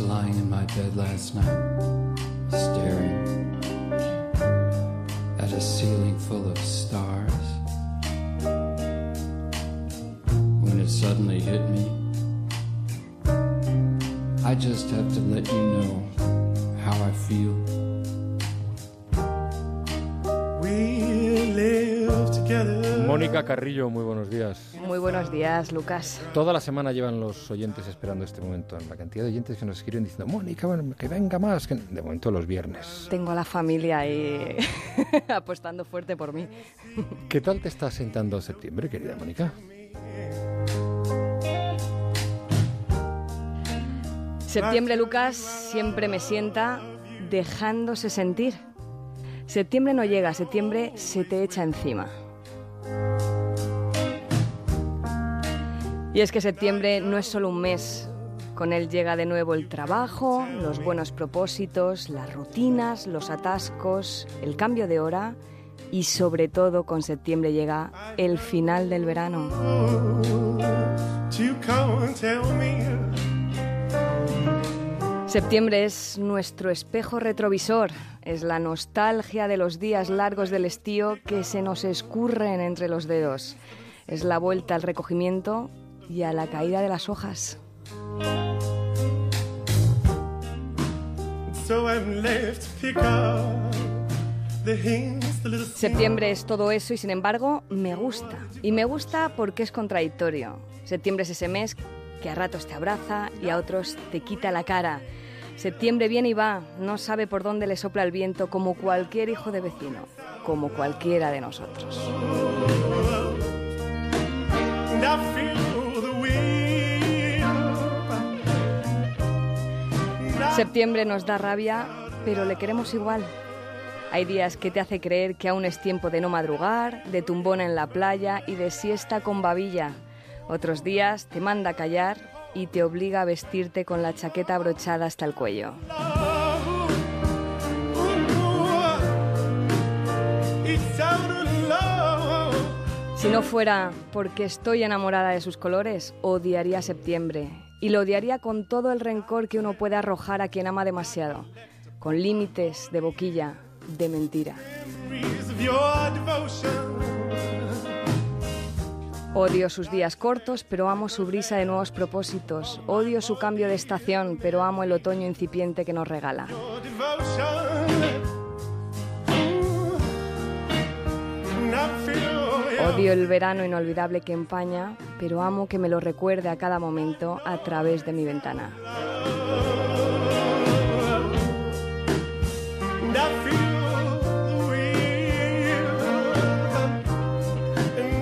was lying in my bed last night, staring at a ceiling full of stars. When it suddenly hit me, I just have to let you know how I feel. We. Mónica Carrillo, muy buenos días. Muy buenos días, Lucas. Toda la semana llevan los oyentes esperando este momento. La cantidad de oyentes que nos escriben diciendo, Mónica, bueno, que venga más. que-". De momento los viernes. Tengo a la familia ahí apostando fuerte por mí. ¿Qué tal te está sentando septiembre, querida Mónica? Septiembre, Lucas, siempre me sienta dejándose sentir. Septiembre no llega, septiembre se te echa encima. Y es que septiembre no es solo un mes. Con él llega de nuevo el trabajo, los buenos propósitos, las rutinas, los atascos, el cambio de hora y sobre todo con septiembre llega el final del verano. Septiembre es nuestro espejo retrovisor, es la nostalgia de los días largos del estío que se nos escurren entre los dedos, es la vuelta al recogimiento y a la caída de las hojas. so I'm left to pick up the hints, the little Septiembre es todo eso y sin embargo me gusta. Y me gusta porque es contradictorio. Septiembre es ese mes que a ratos te abraza y a otros te quita la cara. Septiembre viene y va, no sabe por dónde le sopla el viento como cualquier hijo de vecino, como cualquiera de nosotros. Septiembre nos da rabia, pero le queremos igual. Hay días que te hace creer que aún es tiempo de no madrugar, de tumbona en la playa y de siesta con babilla. Otros días te manda a callar y te obliga a vestirte con la chaqueta abrochada hasta el cuello. Si no fuera porque estoy enamorada de sus colores, odiaría septiembre. Y lo odiaría con todo el rencor que uno puede arrojar a quien ama demasiado. Con límites de boquilla, de mentira. Odio sus días cortos, pero amo su brisa de nuevos propósitos. Odio su cambio de estación, pero amo el otoño incipiente que nos regala. Odio el verano inolvidable que empaña, pero amo que me lo recuerde a cada momento a través de mi ventana.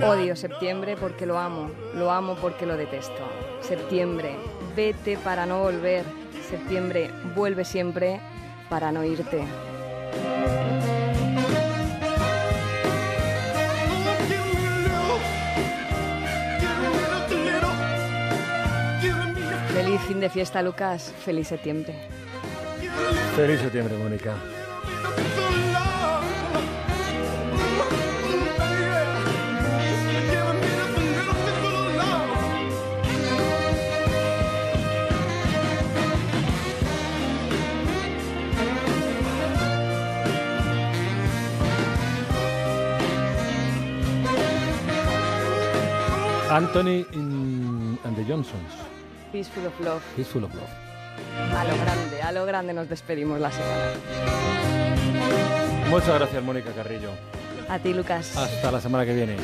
Odio septiembre porque lo amo, lo amo porque lo detesto. Septiembre, vete para no volver. Septiembre, vuelve siempre para no irte. Feliz fin de fiesta, Lucas. Feliz septiembre. Feliz septiembre, Mónica. Anthony in- and the Johnsons. Peaceful of love. Peaceful of Love. A lo grande, a lo grande nos despedimos la semana. Muchas gracias, Mónica Carrillo. A ti, Lucas. Hasta la semana que viene.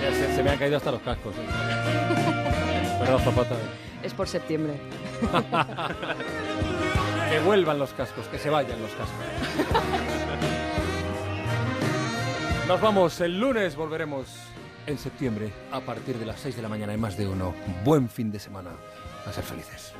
Ya se, se me han caído hasta los cascos. Perdón, Zapata. Es por septiembre. Que vuelvan los cascos, que se vayan los cascos. Nos vamos, el lunes volveremos en septiembre a partir de las 6 de la mañana en más de uno. Buen fin de semana. A ser felices.